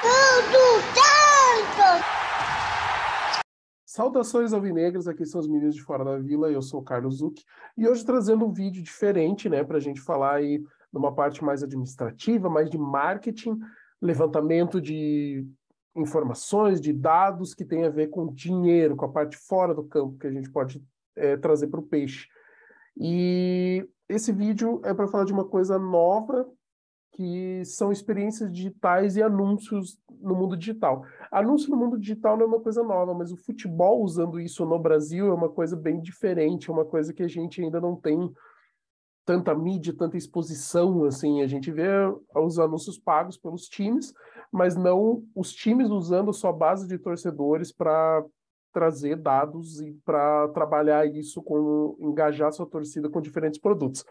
Tudo tanto! Saudações alvinegras, aqui são os meninos de Fora da Vila, eu sou o Carlos Zuc, e hoje trazendo um vídeo diferente, né, para a gente falar aí numa parte mais administrativa, mais de marketing, levantamento de informações, de dados que tem a ver com dinheiro, com a parte fora do campo que a gente pode é, trazer para o peixe. E esse vídeo é para falar de uma coisa nova que são experiências digitais e anúncios no mundo digital. Anúncio no mundo digital não é uma coisa nova, mas o futebol usando isso no Brasil é uma coisa bem diferente, é uma coisa que a gente ainda não tem tanta mídia, tanta exposição, assim, a gente vê os anúncios pagos pelos times, mas não os times usando sua base de torcedores para trazer dados e para trabalhar isso com engajar sua torcida com diferentes produtos.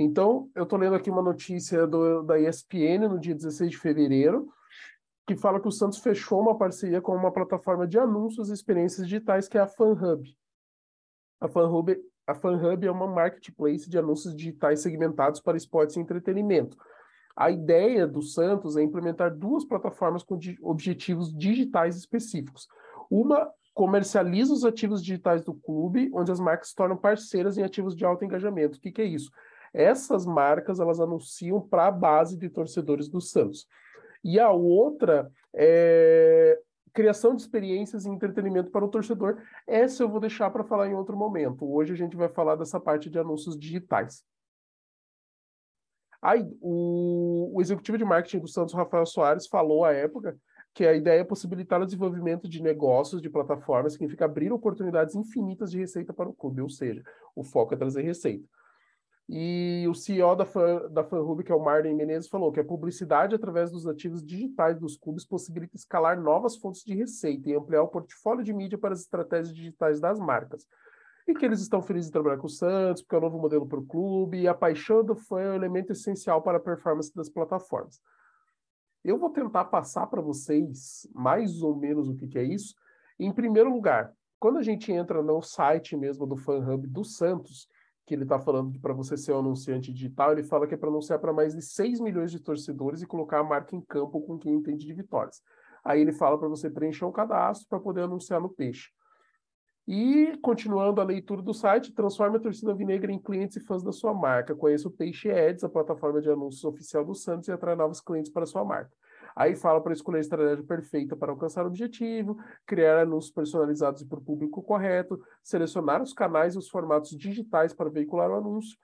Então, eu estou lendo aqui uma notícia do, da ESPN no dia 16 de fevereiro, que fala que o Santos fechou uma parceria com uma plataforma de anúncios e experiências digitais que é a FanHub. A FanHub, a FanHub é uma marketplace de anúncios digitais segmentados para esportes e entretenimento. A ideia do Santos é implementar duas plataformas com objetivos digitais específicos. Uma comercializa os ativos digitais do clube, onde as marcas se tornam parceiras em ativos de alto engajamento. O que, que é isso? Essas marcas elas anunciam para a base de torcedores do Santos. E a outra é criação de experiências e entretenimento para o torcedor. Essa eu vou deixar para falar em outro momento. Hoje a gente vai falar dessa parte de anúncios digitais. Aí, o, o executivo de marketing do Santos, Rafael Soares, falou à época que a ideia é possibilitar o desenvolvimento de negócios, de plataformas, significa abrir oportunidades infinitas de receita para o clube, ou seja, o foco é trazer receita. E o CEO da, Fan, da FanHub, que é o Marden Menezes, falou que a publicidade através dos ativos digitais dos clubes possibilita escalar novas fontes de receita e ampliar o portfólio de mídia para as estratégias digitais das marcas. E que eles estão felizes em trabalhar com o Santos, porque é um novo modelo para o clube, e a paixão do fã é um elemento essencial para a performance das plataformas. Eu vou tentar passar para vocês mais ou menos o que, que é isso. Em primeiro lugar, quando a gente entra no site mesmo do FanHub do Santos, que ele está falando para você ser um anunciante digital, ele fala que é para anunciar para mais de 6 milhões de torcedores e colocar a marca em campo com quem entende de vitórias. Aí ele fala para você preencher um cadastro para poder anunciar no peixe. E, continuando a leitura do site, transforme a torcida vinegra em clientes e fãs da sua marca. Conheça o Peixe Ads, a plataforma de anúncios oficial do Santos, e atrai novos clientes para a sua marca. Aí fala para escolher a estratégia perfeita para alcançar o objetivo, criar anúncios personalizados para o público correto, selecionar os canais e os formatos digitais para veicular o anúncio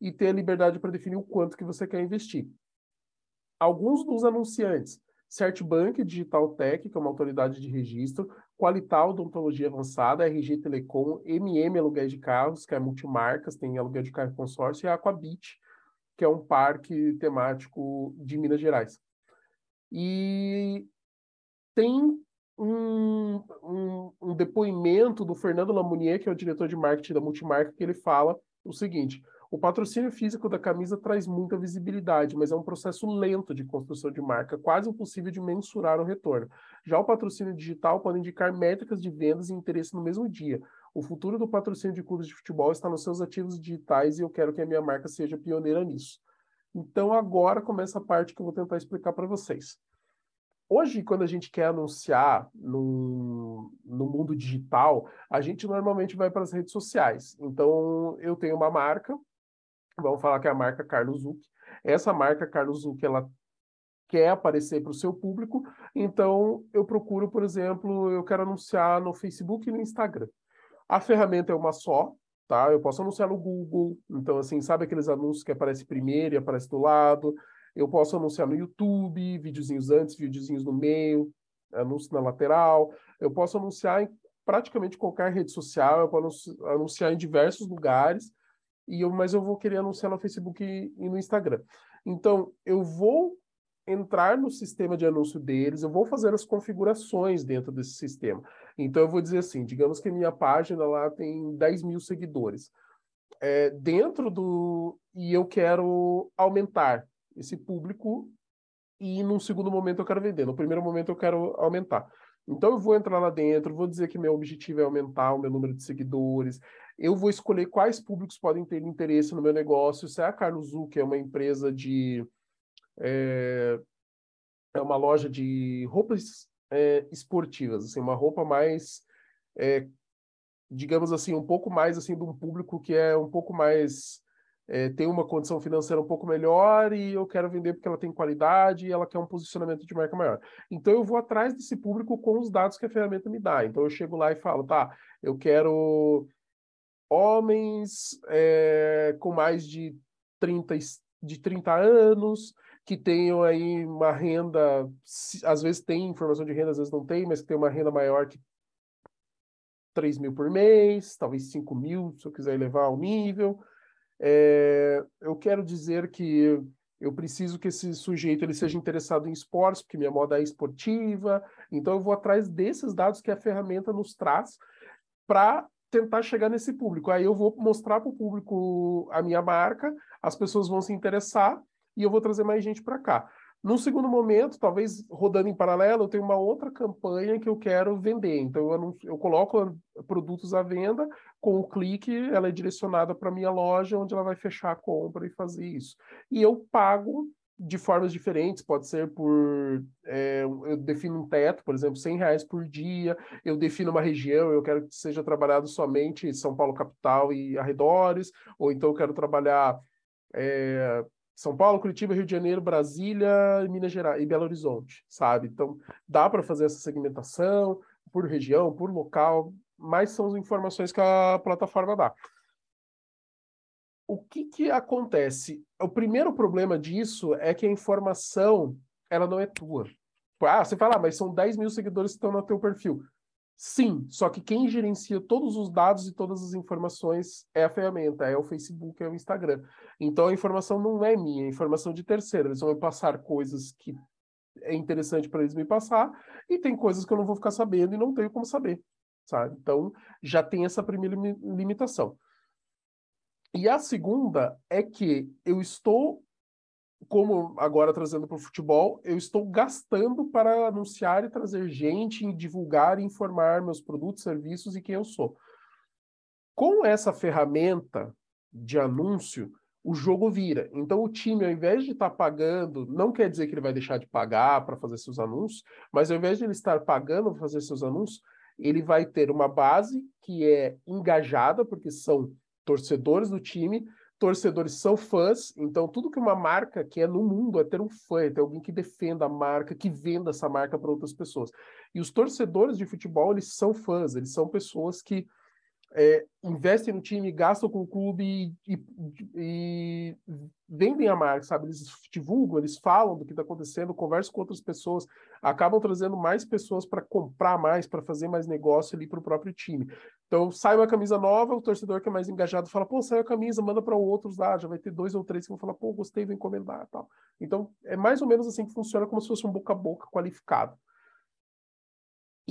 e ter a liberdade para definir o quanto que você quer investir. Alguns dos anunciantes, CertBank Digital Tech, que é uma autoridade de registro, Qualital Odontologia Avançada, RG Telecom, MM Aluguel de Carros, que é multimarcas, tem aluguel de carro consórcio, e Aquabit, que é um parque temático de Minas Gerais. E tem um, um, um, depoimento do Fernando Lamounier, que é o diretor de marketing da Multimarca, que ele fala o seguinte: o patrocínio físico da camisa traz muita visibilidade, mas é um processo lento de construção de marca, quase impossível de mensurar o retorno. Já o patrocínio digital pode indicar métricas de vendas e interesse no mesmo dia. O futuro do patrocínio de clubes de futebol está nos seus ativos digitais e eu quero que a minha marca seja pioneira nisso. Então agora começa a parte que eu vou tentar explicar para vocês. Hoje, quando a gente quer anunciar no, no mundo digital, a gente normalmente vai para as redes sociais. Então, eu tenho uma marca, vamos falar que é a marca Carlos Zuc. Essa marca Carlos Zuc, ela quer aparecer para o seu público, então eu procuro, por exemplo, eu quero anunciar no Facebook e no Instagram. A ferramenta é uma só, tá? Eu posso anunciar no Google, então assim, sabe aqueles anúncios que aparece primeiro e aparece do lado? Eu posso anunciar no YouTube, videozinhos antes, videozinhos no meio, anúncio na lateral. Eu posso anunciar em praticamente qualquer rede social, eu posso anunciar em diversos lugares, e eu, mas eu vou querer anunciar no Facebook e, e no Instagram. Então, eu vou entrar no sistema de anúncio deles, eu vou fazer as configurações dentro desse sistema. Então, eu vou dizer assim, digamos que minha página lá tem 10 mil seguidores. É, dentro do... E eu quero aumentar esse público e num segundo momento eu quero vender. No primeiro momento eu quero aumentar. Então eu vou entrar lá dentro, vou dizer que meu objetivo é aumentar o meu número de seguidores. Eu vou escolher quais públicos podem ter interesse no meu negócio. Se é a Carlos U, que é uma empresa de é, é uma loja de roupas é, esportivas, assim, uma roupa mais, é, digamos assim, um pouco mais assim de um público que é um pouco mais é, tem uma condição financeira um pouco melhor e eu quero vender porque ela tem qualidade e ela quer um posicionamento de marca maior. Então eu vou atrás desse público com os dados que a ferramenta me dá. Então eu chego lá e falo, tá, eu quero homens é, com mais de 30, de 30 anos, que tenham aí uma renda, às vezes tem informação de renda, às vezes não tem, mas que tem uma renda maior que 3 mil por mês, talvez 5 mil, se eu quiser elevar ao nível. É, eu quero dizer que eu preciso que esse sujeito ele seja interessado em esportes, porque minha moda é esportiva. Então, eu vou atrás desses dados que a ferramenta nos traz para tentar chegar nesse público. Aí eu vou mostrar para o público a minha marca, as pessoas vão se interessar e eu vou trazer mais gente para cá. Num segundo momento, talvez rodando em paralelo, eu tenho uma outra campanha que eu quero vender. Então, eu, anuncio, eu coloco produtos à venda, com o clique, ela é direcionada para a minha loja, onde ela vai fechar a compra e fazer isso. E eu pago de formas diferentes, pode ser por. É, eu defino um teto, por exemplo, 100 reais por dia, eu defino uma região, eu quero que seja trabalhado somente São Paulo capital e arredores, ou então eu quero trabalhar. É, são Paulo, Curitiba, Rio de Janeiro, Brasília, Minas Gerais e Belo Horizonte, sabe? Então, dá para fazer essa segmentação por região, por local, mas são as informações que a plataforma dá. O que que acontece? O primeiro problema disso é que a informação, ela não é tua. Ah, você fala, ah, mas são 10 mil seguidores que estão no teu perfil. Sim, só que quem gerencia todos os dados e todas as informações é a ferramenta, é o Facebook, é o Instagram. Então a informação não é minha, é informação de terceiro. Eles vão me passar coisas que é interessante para eles me passar e tem coisas que eu não vou ficar sabendo e não tenho como saber, sabe? Então já tem essa primeira limitação. E a segunda é que eu estou como agora trazendo para o futebol, eu estou gastando para anunciar e trazer gente, e divulgar e informar meus produtos, serviços e quem eu sou. Com essa ferramenta de anúncio, o jogo vira. Então, o time, ao invés de estar tá pagando, não quer dizer que ele vai deixar de pagar para fazer seus anúncios, mas ao invés de ele estar pagando para fazer seus anúncios, ele vai ter uma base que é engajada, porque são torcedores do time, torcedores são fãs, então tudo que uma marca quer no mundo é ter um fã, é ter alguém que defenda a marca, que venda essa marca para outras pessoas. E os torcedores de futebol, eles são fãs, eles são pessoas que é, investem no time, gastam com o clube e, e, e, vendem a marca, sabe? Eles divulgam, eles falam do que está acontecendo, conversam com outras pessoas, acabam trazendo mais pessoas para comprar mais, para fazer mais negócio ali para o próprio time. Então, sai uma camisa nova, o torcedor que é mais engajado fala, pô, saiu a camisa, manda para outros lá, já vai ter dois ou três que vão falar, pô, gostei, vou encomendar tal. Então, é mais ou menos assim que funciona, como se fosse um boca a boca qualificado.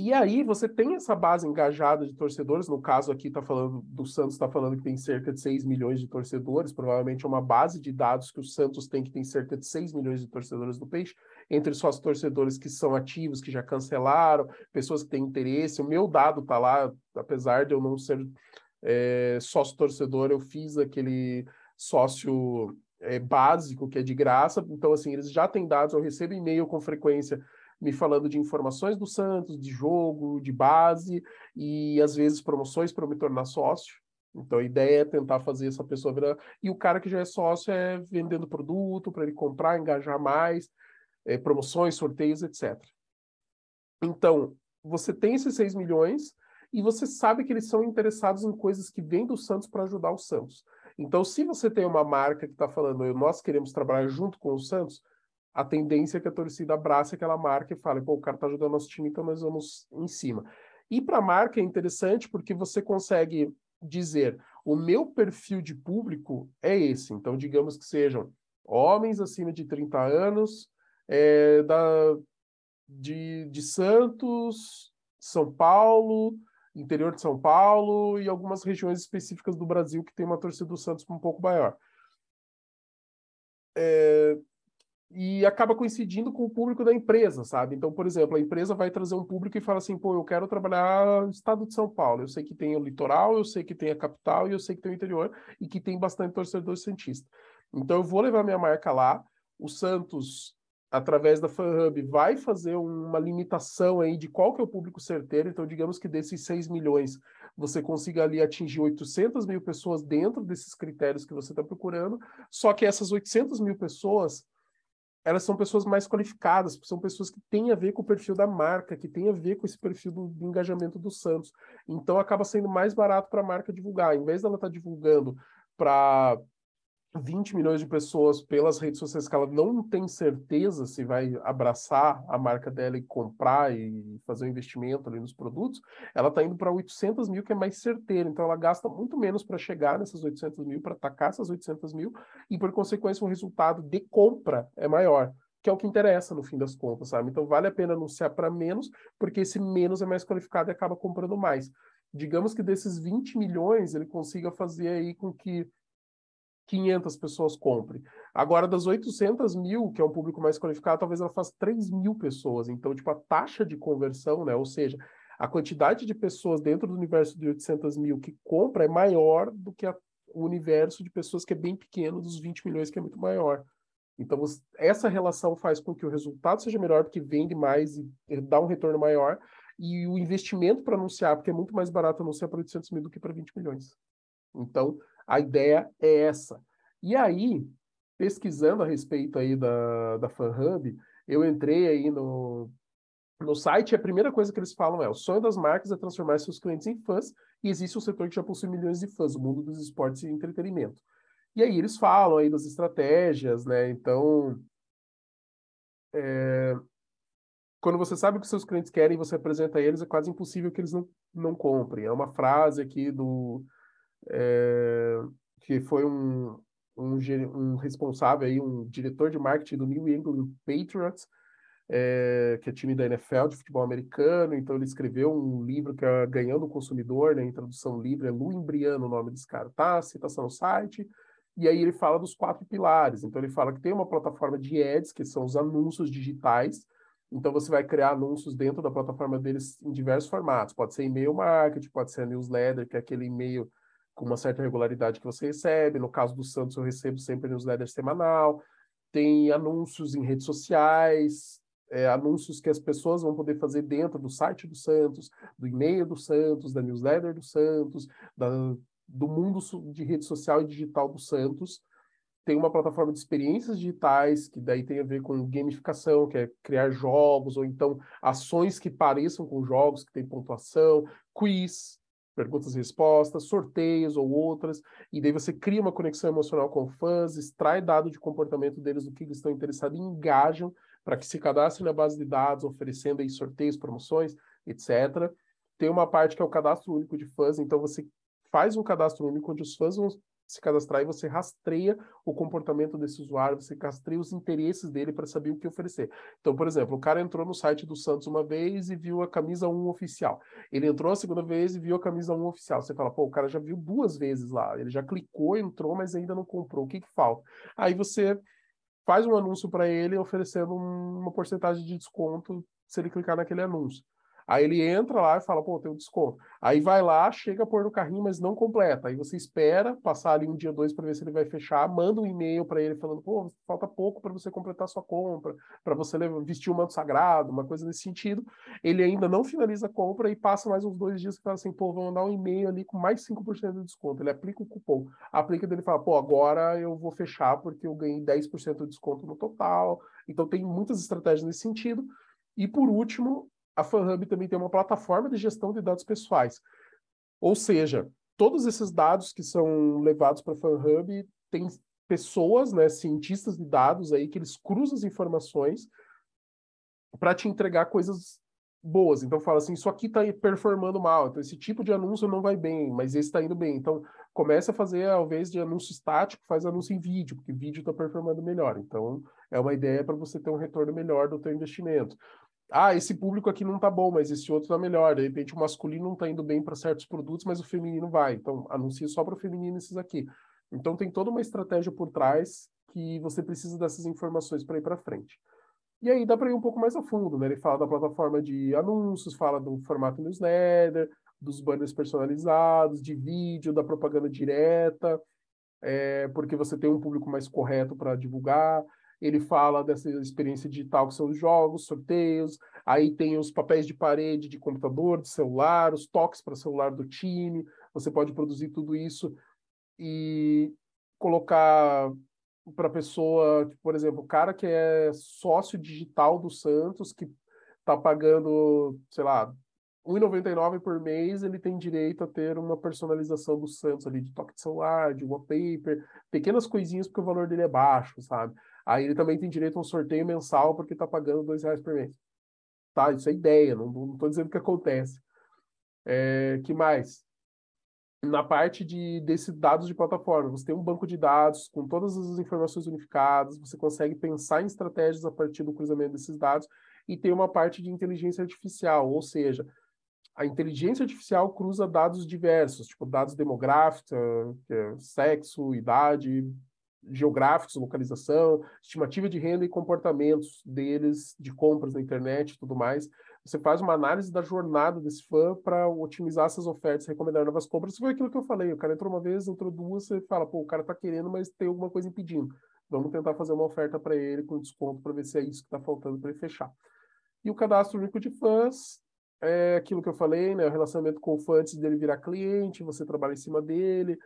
E aí você tem essa base engajada de torcedores, no caso aqui está falando do Santos, está falando que tem cerca de 6 milhões de torcedores, provavelmente é uma base de dados que o Santos tem que tem cerca de 6 milhões de torcedores do Peixe, entre só os torcedores que são ativos, que já cancelaram, pessoas que têm interesse. O meu dado está lá, apesar de eu não ser é, sócio torcedor, eu fiz aquele sócio é, básico que é de graça, então assim, eles já têm dados, eu recebo e-mail com frequência me falando de informações do Santos, de jogo, de base e às vezes promoções para me tornar sócio. Então a ideia é tentar fazer essa pessoa virar. E o cara que já é sócio é vendendo produto para ele comprar, engajar mais, é, promoções, sorteios, etc. Então, você tem esses 6 milhões e você sabe que eles são interessados em coisas que vêm do Santos para ajudar o Santos. Então, se você tem uma marca que está falando, nós queremos trabalhar junto com o Santos, a tendência é que a torcida abrace aquela marca e fale, pô, o cara tá ajudando nosso time, então nós vamos em cima. E para a marca é interessante porque você consegue dizer, o meu perfil de público é esse. Então, digamos que sejam homens acima de 30 anos, é, da, de, de Santos, São Paulo, interior de São Paulo e algumas regiões específicas do Brasil que tem uma torcida do Santos um pouco maior. É, e acaba coincidindo com o público da empresa, sabe? Então, por exemplo, a empresa vai trazer um público e fala assim, pô, eu quero trabalhar no estado de São Paulo. Eu sei que tem o litoral, eu sei que tem a capital e eu sei que tem o interior e que tem bastante torcedor cientista. Então, eu vou levar minha marca lá. O Santos através da FanHub, vai fazer uma limitação aí de qual que é o público certeiro. Então, digamos que desses 6 milhões, você consiga ali atingir 800 mil pessoas dentro desses critérios que você está procurando. Só que essas 800 mil pessoas, elas são pessoas mais qualificadas, são pessoas que têm a ver com o perfil da marca, que têm a ver com esse perfil do, do engajamento do Santos. Então, acaba sendo mais barato para a marca divulgar. Em vez dela estar tá divulgando para 20 milhões de pessoas pelas redes sociais que ela não tem certeza se vai abraçar a marca dela e comprar e fazer um investimento ali nos produtos, ela está indo para 800 mil, que é mais certeiro. Então, ela gasta muito menos para chegar nessas 800 mil, para atacar essas 800 mil, e por consequência, o resultado de compra é maior, que é o que interessa no fim das contas, sabe? Então, vale a pena anunciar para menos, porque esse menos é mais qualificado e acaba comprando mais. Digamos que desses 20 milhões, ele consiga fazer aí com que 500 pessoas comprem. Agora, das 800 mil, que é um público mais qualificado, talvez ela faça 3 mil pessoas. Então, tipo, a taxa de conversão, né? Ou seja, a quantidade de pessoas dentro do universo de 800 mil que compra é maior do que a, o universo de pessoas que é bem pequeno, dos 20 milhões, que é muito maior. Então, essa relação faz com que o resultado seja melhor, porque vende mais e dá um retorno maior. E o investimento para anunciar, porque é muito mais barato anunciar para 800 mil do que para 20 milhões. Então, a ideia é essa. E aí, pesquisando a respeito aí da, da FanHub, eu entrei aí no, no site e a primeira coisa que eles falam é o sonho das marcas é transformar seus clientes em fãs e existe um setor que já possui milhões de fãs, o mundo dos esportes e entretenimento. E aí eles falam aí das estratégias, né? Então, é... quando você sabe o que seus clientes querem e você apresenta a eles, é quase impossível que eles não, não comprem. É uma frase aqui do é, que foi um, um, um, responsável aí, um diretor de marketing do New England Patriots, é, que é time da NFL de futebol americano. Então ele escreveu um livro que é Ganhando o Consumidor, né, em tradução livre, é Lu Imbriano o nome desse cara, tá? Citação no site. E aí ele fala dos quatro pilares. Então ele fala que tem uma plataforma de ads, que são os anúncios digitais. Então você vai criar anúncios dentro da plataforma deles em diversos formatos. Pode ser e-mail marketing, pode ser newsletter, que é aquele e-mail com uma certa regularidade que você recebe. No caso do Santos, eu recebo sempre newsletter semanal. Tem anúncios em redes sociais, é, anúncios que as pessoas vão poder fazer dentro do site do Santos, do e-mail do Santos, da newsletter do Santos, da, do mundo de rede social e digital do Santos. Tem uma plataforma de experiências digitais, que daí tem a ver com gamificação, que é criar jogos, ou então ações que pareçam com jogos, que tem pontuação, quiz, perguntas e respostas, sorteios ou outras, e daí você cria uma conexão emocional com fãs, extrai dado de comportamento deles do que eles estão interessados e engajam para que se cadastrem na base de dados, oferecendo aí sorteios, promoções, etc. Tem uma parte que é o cadastro único de fãs, então você faz um cadastro único onde os fãs vão se cadastrar e você rastreia o comportamento desse usuário, você rastreia os interesses dele para saber o que oferecer. Então, por exemplo, o cara entrou no site do Santos uma vez e viu a camisa 1 oficial. Ele entrou a segunda vez e viu a camisa 1 oficial. Você fala, pô, o cara já viu duas vezes lá, ele já clicou, entrou, mas ainda não comprou. O que, que falta? Aí você faz um anúncio para ele oferecendo uma porcentagem de desconto se ele clicar naquele anúncio. Aí ele entra lá e fala, pô, tem um desconto. Aí vai lá, chega a pôr no carrinho, mas não completa. Aí você espera passar ali um dia, dois, para ver se ele vai fechar, manda um e-mail para ele falando, pô, falta pouco para você completar sua compra, para você vestir o manto sagrado, uma coisa nesse sentido. Ele ainda não finaliza a compra e passa mais uns dois dias e fala assim, pô, vou mandar um e-mail ali com mais 5% de desconto. Ele aplica o cupom. Aplica dele fala, pô, agora eu vou fechar porque eu ganhei 10% de desconto no total. Então tem muitas estratégias nesse sentido. E por último, a FanHub também tem uma plataforma de gestão de dados pessoais. Ou seja, todos esses dados que são levados para a FanHub tem pessoas, né, cientistas de dados aí que eles cruzam as informações para te entregar coisas boas. Então fala assim, isso aqui está performando mal, então esse tipo de anúncio não vai bem, mas esse está indo bem. Então começa a fazer, ao invés de anúncio estático, faz anúncio em vídeo, porque vídeo está performando melhor. Então é uma ideia para você ter um retorno melhor do teu investimento ah, esse público aqui não tá bom, mas esse outro tá melhor. De repente o masculino não tá indo bem para certos produtos, mas o feminino vai. Então, anuncia só para o feminino esses aqui. Então, tem toda uma estratégia por trás que você precisa dessas informações para ir para frente. E aí dá para ir um pouco mais a fundo, né? Ele fala da plataforma de anúncios, fala do formato newsletter, dos banners personalizados, de vídeo, da propaganda direta, é, porque você tem um público mais correto para divulgar. Ele fala dessa experiência digital que são os jogos, sorteios, aí tem os papéis de parede de computador, de celular, os toques para celular do time, você pode produzir tudo isso e colocar para a pessoa, tipo, por exemplo, o cara que é sócio digital do Santos, que está pagando, sei lá, R$ 1,99 por mês, ele tem direito a ter uma personalização do Santos ali, de toque de celular, de wallpaper, pequenas coisinhas porque o valor dele é baixo, sabe? Aí ele também tem direito a um sorteio mensal porque está pagando R$ reais por mês. Tá, isso é ideia, não estou dizendo que acontece. É, que mais? Na parte de desses dados de plataforma, você tem um banco de dados com todas as informações unificadas, você consegue pensar em estratégias a partir do cruzamento desses dados e tem uma parte de inteligência artificial, ou seja, a inteligência artificial cruza dados diversos, tipo dados demográficos, é sexo, idade, geográficos, localização, estimativa de renda e comportamentos deles, de compras na internet e tudo mais. Você faz uma análise da jornada desse fã para otimizar essas ofertas, recomendar novas compras. Foi aquilo que eu falei. O cara entrou uma vez, entrou duas, você fala, pô, o cara está querendo, mas tem alguma coisa impedindo. Vamos tentar fazer uma oferta para ele com desconto para ver se é isso que está faltando para ele fechar. E o cadastro único de fãs é aquilo que eu falei, né? O relacionamento com o fã antes dele virar cliente, você trabalha em cima dele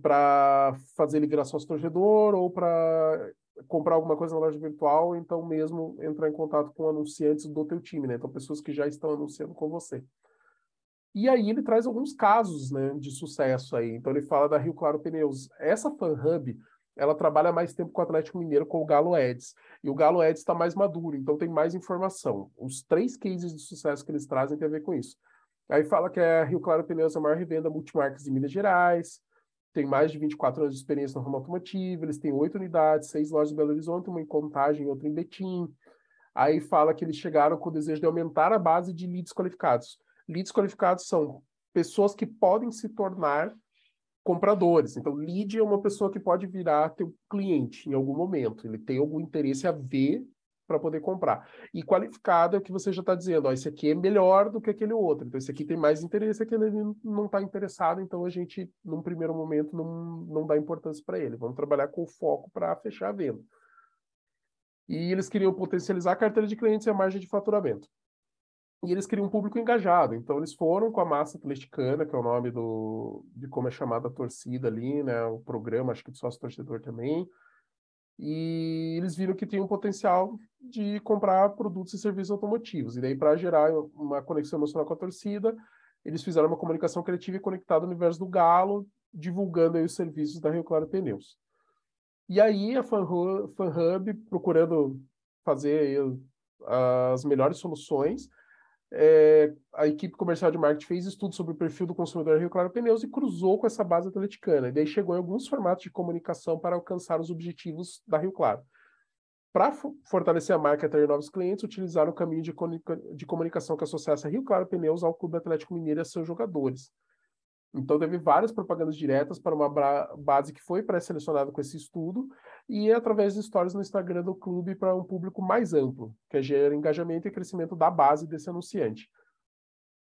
para fazer ele virar sócio torcedor ou para comprar alguma coisa na loja virtual, então mesmo entrar em contato com anunciantes do teu time, né? Então pessoas que já estão anunciando com você. E aí ele traz alguns casos, né, de sucesso aí. Então ele fala da Rio Claro Pneus. Essa fan hub ela trabalha mais tempo com o Atlético Mineiro, com o Galo Eds. E o Galo Eds está mais maduro, então tem mais informação. Os três cases de sucesso que eles trazem tem a ver com isso. Aí fala que a Rio Claro Pneus é a maior revenda multimarcas de Minas Gerais, tem mais de 24 anos de experiência no ramo automotivo, eles têm oito unidades, seis lojas em Belo Horizonte, uma em Contagem outra em Betim. Aí fala que eles chegaram com o desejo de aumentar a base de leads qualificados. Leads qualificados são pessoas que podem se tornar compradores. Então, lead é uma pessoa que pode virar teu cliente em algum momento. Ele tem algum interesse a ver para poder comprar. E qualificado é o que você já está dizendo, ó, esse aqui é melhor do que aquele outro. Então, esse aqui tem mais interesse, aquele não está interessado, então a gente, num primeiro momento, não, não dá importância para ele. Vamos trabalhar com foco para fechar a venda. E eles queriam potencializar a carteira de clientes e a margem de faturamento e eles queriam um público engajado. Então eles foram com a massa atleticana, que é o nome do de como é chamada a torcida ali, né, o programa, acho que do sócio torcedor também. E eles viram que tinha um potencial de comprar produtos e serviços automotivos. E daí para gerar uma conexão emocional com a torcida, eles fizeram uma comunicação criativa e conectada ao universo do Galo, divulgando os serviços da Rio Claro Pneus. E aí a FanHub, procurando fazer as melhores soluções, é, a equipe comercial de marketing fez estudo sobre o perfil do consumidor Rio Claro Pneus e cruzou com essa base atleticana. E daí chegou em alguns formatos de comunicação para alcançar os objetivos da Rio Claro. Para fortalecer a marca e atrair novos clientes, utilizaram o caminho de, de comunicação que associasse a Rio Claro Pneus ao Clube Atlético Mineiro e a seus jogadores. Então, teve várias propagandas diretas para uma base que foi pré-selecionada com esse estudo e através de stories no Instagram do clube para um público mais amplo, que gera engajamento e crescimento da base desse anunciante.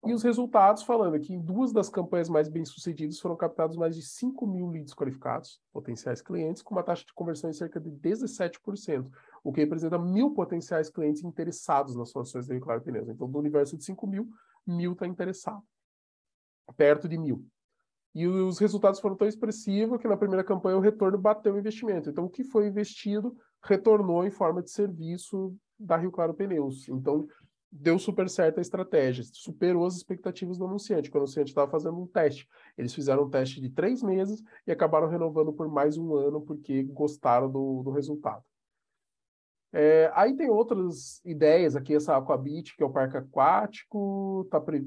E os resultados falando que em duas das campanhas mais bem-sucedidas foram captados mais de 5 mil leads qualificados, potenciais clientes, com uma taxa de conversão em cerca de 17%, o que representa mil potenciais clientes interessados nas soluções da Claro Pneus. Então, do universo de 5 mil, mil está interessado. Perto de mil. E os resultados foram tão expressivos que na primeira campanha o retorno bateu o investimento. Então, o que foi investido retornou em forma de serviço da Rio Claro Pneus. Então, deu super certo a estratégia, superou as expectativas do anunciante, porque o anunciante estava fazendo um teste. Eles fizeram um teste de três meses e acabaram renovando por mais um ano porque gostaram do, do resultado. É, aí tem outras ideias aqui, essa Aquabit, que é o parque aquático, está pre,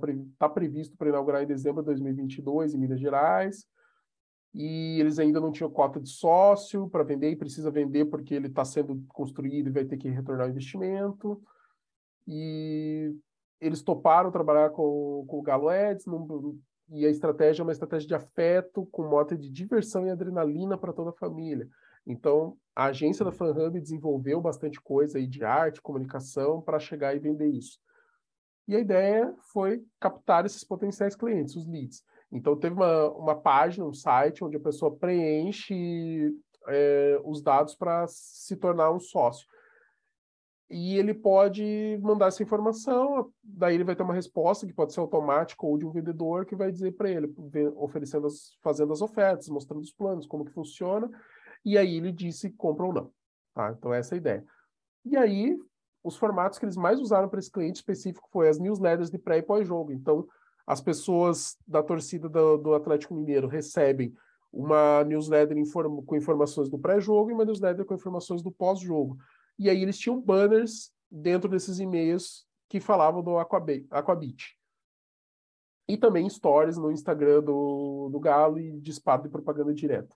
pre, tá previsto para inaugurar em dezembro de 2022 em Minas Gerais, e eles ainda não tinham cota de sócio para vender, e precisa vender porque ele está sendo construído e vai ter que retornar o investimento, e eles toparam trabalhar com, com o Galo Eds, e a estratégia é uma estratégia de afeto, com mote de diversão e adrenalina para toda a família. Então, a agência da FanHub desenvolveu bastante coisa aí de arte, comunicação, para chegar e vender isso. E a ideia foi captar esses potenciais clientes, os leads. Então, teve uma, uma página, um site, onde a pessoa preenche é, os dados para se tornar um sócio. E ele pode mandar essa informação, daí ele vai ter uma resposta que pode ser automática ou de um vendedor que vai dizer para ele, oferecendo as, fazendo as ofertas, mostrando os planos, como que funciona, e aí ele diz se compra ou não. Tá? Então essa é a ideia. E aí, os formatos que eles mais usaram para esse cliente específico foi as newsletters de pré e pós-jogo. Então, as pessoas da torcida do, do Atlético Mineiro recebem uma newsletter inform com informações do pré-jogo e uma newsletter com informações do pós-jogo. E aí eles tinham banners dentro desses e-mails que falavam do Aquabit. E também stories no Instagram do, do Galo e disparo de propaganda direta.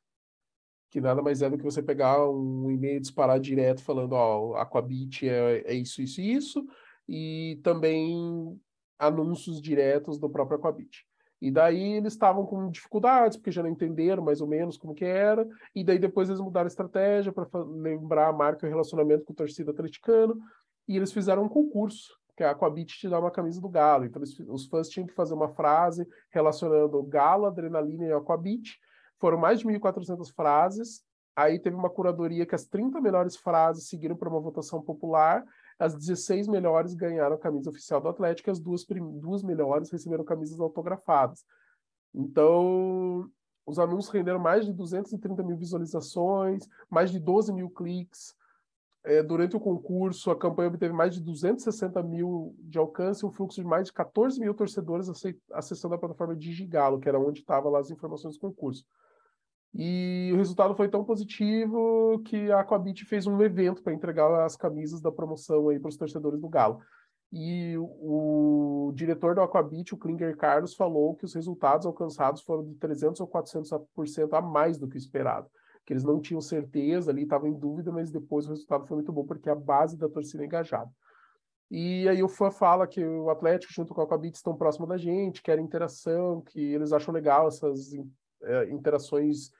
Que nada mais é do que você pegar um e-mail e disparar direto falando, ó, Aquabit é, é isso, isso e isso. E também anúncios diretos do próprio Aquabit. E daí eles estavam com dificuldades, porque já não entenderam mais ou menos como que era, e daí depois eles mudaram a estratégia para lembrar a marca e o relacionamento com o torcida atleticano, e eles fizeram um concurso, que é a Aquabit te dá uma camisa do Galo. Então eles, os fãs tinham que fazer uma frase relacionando Galo, Adrenalina e Aquabit. Foram mais de 1.400 frases, Aí teve uma curadoria que as 30 melhores frases seguiram para uma votação popular as 16 melhores ganharam a camisa oficial do Atlético as duas, duas melhores receberam camisas autografadas. Então, os anúncios renderam mais de 230 mil visualizações, mais de 12 mil cliques. É, durante o concurso, a campanha obteve mais de 260 mil de alcance, um fluxo de mais de 14 mil torcedores acessando a plataforma Digigalo, que era onde estavam as informações do concurso. E o resultado foi tão positivo que a Aquabit fez um evento para entregar as camisas da promoção aí para os torcedores do Galo. E o diretor da Aquabit, o Klinger Carlos, falou que os resultados alcançados foram de 300 ou 400% a mais do que esperado. Que eles não tinham certeza ali, estavam em dúvida, mas depois o resultado foi muito bom, porque a base da torcida é engajada. E aí o fã fala que o Atlético junto com a Aquabit estão próximo da gente, querem interação, que eles acham legal essas é, interações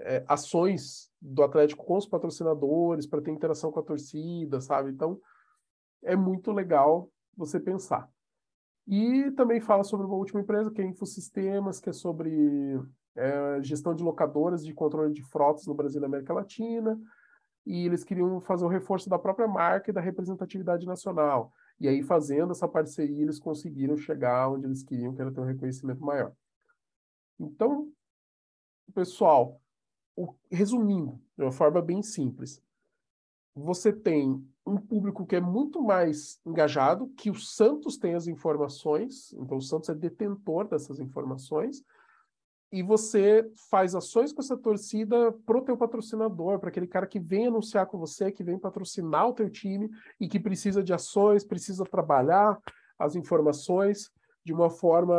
é, ações do Atlético com os patrocinadores para ter interação com a torcida, sabe? Então é muito legal você pensar. E também fala sobre uma última empresa, que é Infosistemas, que é sobre é, gestão de locadoras de controle de frotas no Brasil e na América Latina. E eles queriam fazer o reforço da própria marca e da representatividade nacional. E aí, fazendo essa parceria, eles conseguiram chegar onde eles queriam, que era ter um reconhecimento maior. Então, pessoal, o, resumindo, de uma forma bem simples, você tem um público que é muito mais engajado, que o Santos tem as informações, então o Santos é detentor dessas informações, e você faz ações com essa torcida pro teu patrocinador, para aquele cara que vem anunciar com você, que vem patrocinar o teu time e que precisa de ações, precisa trabalhar as informações de uma forma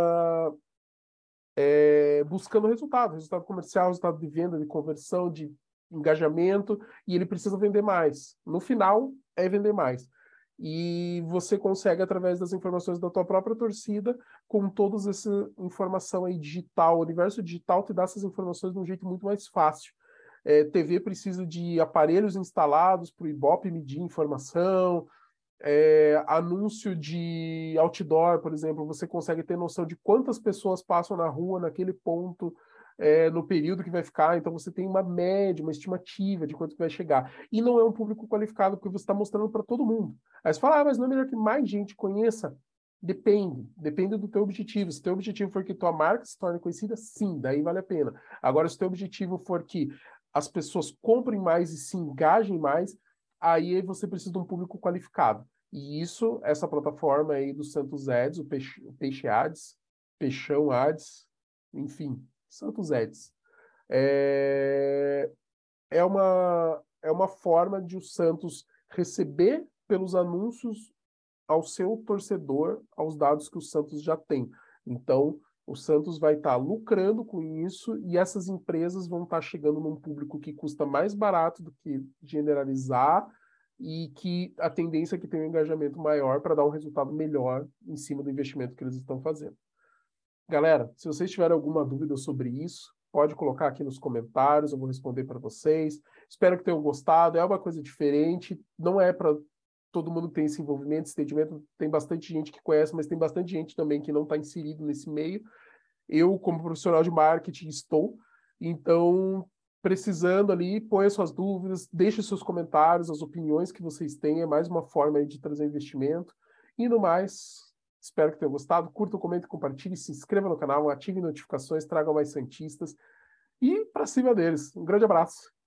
é, buscando resultado, resultado comercial, resultado de venda, de conversão, de engajamento, e ele precisa vender mais. No final, é vender mais. E você consegue, através das informações da tua própria torcida, com toda essa informação aí digital, o universo digital te dá essas informações de um jeito muito mais fácil. É, TV precisa de aparelhos instalados para o Ibope medir informação, é, anúncio de outdoor, por exemplo, você consegue ter noção de quantas pessoas passam na rua naquele ponto é, no período que vai ficar, então você tem uma média, uma estimativa de quanto vai chegar. E não é um público qualificado, porque você está mostrando para todo mundo. Aí você fala, ah, mas não é melhor que mais gente conheça? Depende, depende do teu objetivo. Se teu objetivo for que tua marca se torne conhecida, sim, daí vale a pena. Agora, se teu objetivo for que as pessoas comprem mais e se engajem mais, aí você precisa de um público qualificado. E isso, essa plataforma aí do Santos Ads, o Peixe, o Peixe Ads, Peixão Ads, enfim, Santos Ads, é, é, uma, é uma forma de o Santos receber pelos anúncios ao seu torcedor aos dados que o Santos já tem. Então, o Santos vai estar tá lucrando com isso e essas empresas vão estar tá chegando num público que custa mais barato do que generalizar e que a tendência é que tenha um engajamento maior para dar um resultado melhor em cima do investimento que eles estão fazendo. Galera, se vocês tiverem alguma dúvida sobre isso, pode colocar aqui nos comentários, eu vou responder para vocês. Espero que tenham gostado, é uma coisa diferente, não é para todo mundo tem esse envolvimento, esse entendimento, tem bastante gente que conhece, mas tem bastante gente também que não está inserido nesse meio. Eu, como profissional de marketing, estou, então precisando ali, ponha suas dúvidas, deixe seus comentários, as opiniões que vocês têm, é mais uma forma de trazer investimento. E no mais, espero que tenham gostado. Curta, comente, compartilhe, se inscreva no canal, ative notificações, traga mais Santistas e para cima deles. Um grande abraço.